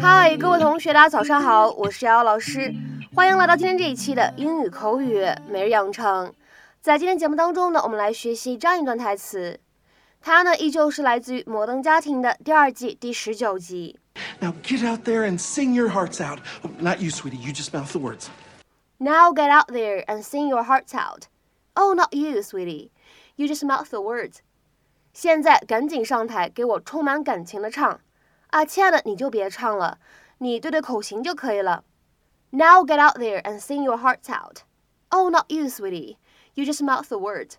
嗨，各位同学，大家早上好，我是瑶瑶老师，欢迎来到今天这一期的英语口语每日养成。在今天节目当中呢，我们来学习这样一段台词，它呢依旧是来自于《摩登家庭》的第二季第十九集。Now get out there and sing your hearts out. Oh, not you, sweetie. You just mouth the words. Now get out there and sing your hearts out. Oh, not you, sweetie. You just mouth the words. 现在赶紧上台，给我充满感情的唱。啊，亲爱的，你就别唱了，你对对口型就可以了。Now get out there and sing your hearts out. Oh, not you, sweetie. You just mouth the words.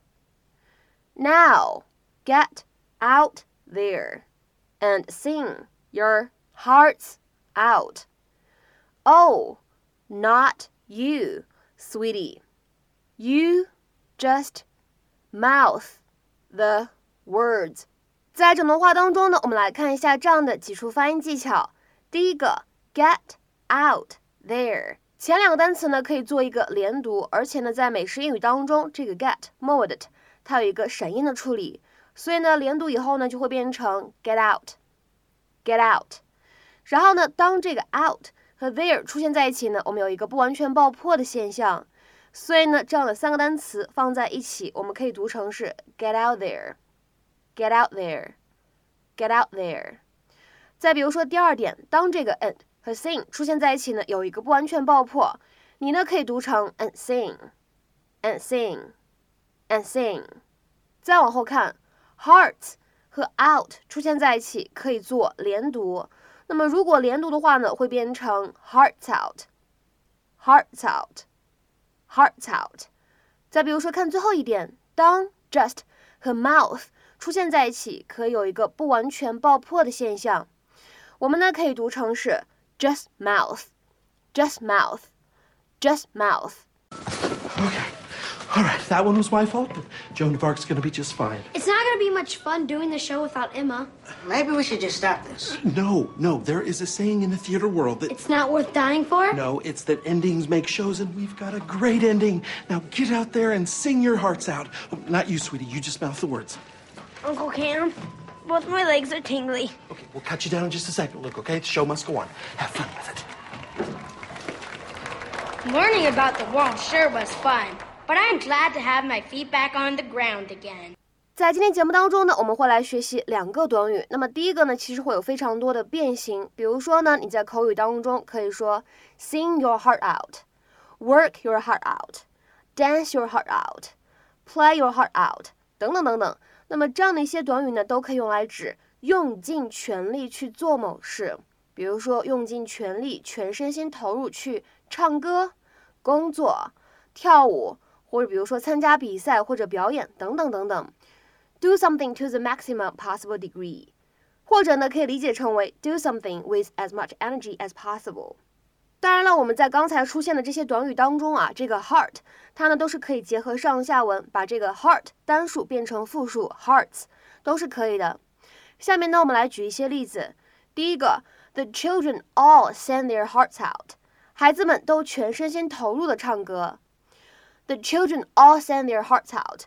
Now get out there and sing your hearts out. Oh, not you, sweetie. You just mouth the words. 在整段话当中呢，我们来看一下这样的几处发音技巧。第一个，get out there，前两个单词呢可以做一个连读，而且呢在美式英语当中，这个 get modet 它有一个闪音的处理，所以呢连读以后呢就会变成 get out，get out。然后呢，当这个 out 和 there 出现在一起呢，我们有一个不完全爆破的现象，所以呢这样的三个单词放在一起，我们可以读成是 get out there。Get out there, get out there。再比如说第二点，当这个 and 和 sing 出现在一起呢，有一个不完全爆破，你呢可以读成 and sing, and sing, and sing。再往后看，hearts 和 out 出现在一起可以做连读，那么如果连读的话呢，会变成 hearts out, hearts out, hearts out。再比如说看最后一点，当 just 和 mouth 出现在一起，可以有一个不完全爆破的现象。我们呢可以读成是 just mouth，just mouth，just mouth。Okay. All right, that one was my fault, but Joan of Arc's gonna be just fine. It's not gonna be much fun doing the show without Emma. Maybe we should just stop this. No, no, there is a saying in the theater world that. It's not worth dying for? No, it's that endings make shows, and we've got a great ending. Now get out there and sing your hearts out. Oh, not you, sweetie. You just mouth the words. Uncle Cam, both my legs are tingly. Okay, we'll cut you down in just a second, Luke, okay? The show must go on. Have fun with it. Learning about the world sure was fun, but I'm glad to have my feet back on the ground again. 在今天节目当中呢，我们会来学习两个短语。那么第一个呢，其实会有非常多的变形。比如说呢，你在口语当中可以说 sing your heart out，work your heart out，dance your heart out，play your heart out，等等等等。 那么这样的一些短语呢，都可以用来指用尽全力去做某事，比如说用尽全力、全身心投入去唱歌、工作、跳舞，或者比如说参加比赛或者表演等等等等。Do something to the maximum possible degree，或者呢可以理解成为 do something with as much energy as possible。当然了，我们在刚才出现的这些短语当中啊，这个 heart 它呢都是可以结合上下文，把这个 heart 单数变成复数 hearts 都是可以的。下面呢，我们来举一些例子。第一个，The children all sang their hearts out，孩子们都全身心投入的唱歌。The children all sang their hearts out。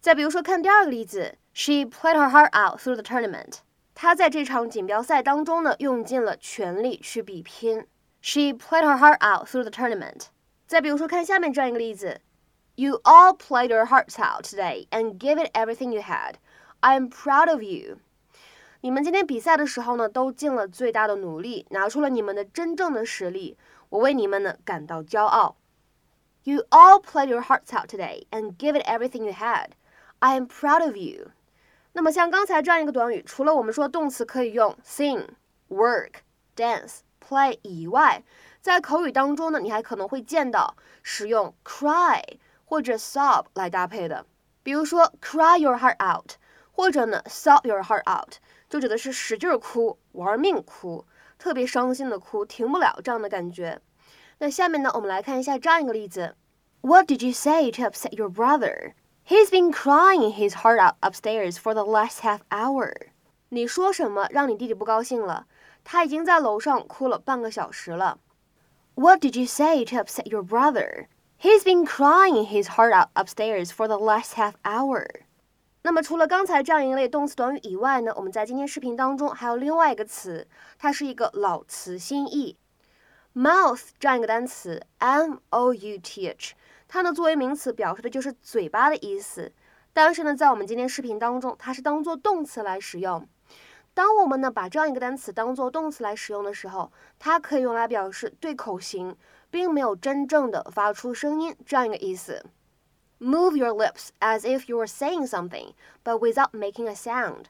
再比如说，看第二个例子，She played her heart out through the tournament，她在这场锦标赛当中呢，用尽了全力去比拼。She played her heart out through the tournament。再比如说，看下面这样一个例子：You all played your hearts out today and gave it everything you had. I am proud of you。你们今天比赛的时候呢，都尽了最大的努力，拿出了你们的真正的实力。我为你们呢感到骄傲。You all played your hearts out today and gave it everything you had. I am proud of you。那么像刚才这样一个短语，除了我们说动词可以用 sing、work、dance。 Play 以外，在口语当中呢，你还可能会见到使用 cry 或者 sob 来搭配的。比如说 cry your heart out，或者呢 sob your heart out，就指的是使劲哭、玩命哭、特别伤心的哭，停不了这样的感觉。那下面呢，我们来看一下这样一个例子：What did you say to upset your brother? He's been crying his heart out upstairs for the last half hour. 你说什么让你弟弟不高兴了？他已经在楼上哭了半个小时了。What did you say to upset your brother? He's been crying his heart out upstairs for the last half hour. 那么除了刚才这样一类动词短语以外呢，我们在今天视频当中还有另外一个词，它是一个老词新义，mouth 这样一个单词，m o u t h，它呢作为名词表示的就是嘴巴的意思，但是呢在我们今天视频当中，它是当做动词来使用。当我们呢把这样一个单词当做动词来使用的时候，它可以用来表示对口型，并没有真正的发出声音这样一个意思。Move your lips as if you were saying something, but without making a sound。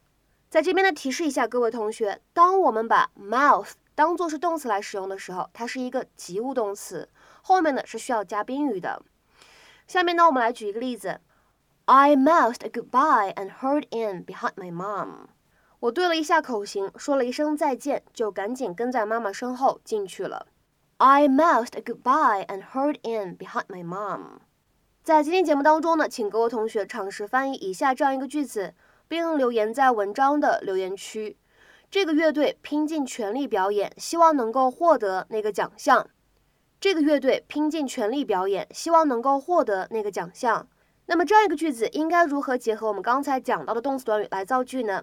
在这边呢，提示一下各位同学，当我们把 mouth 当做是动词来使用的时候，它是一个及物动词，后面呢是需要加宾语的。下面呢，我们来举一个例子：I mouthed a goodbye and hurried in behind my mom。 我对了一下口型，说了一声再见，就赶紧跟在妈妈身后进去了。I mouthed a goodbye and hurried in behind my mom。在今天节目当中呢，请各位同学尝试翻译以下这样一个句子，并留言在文章的留言区。这个乐队拼尽全力表演，希望能够获得那个奖项。这个乐队拼尽全力表演，希望能够获得那个奖项。那么这样一个句子应该如何结合我们刚才讲到的动词短语来造句呢？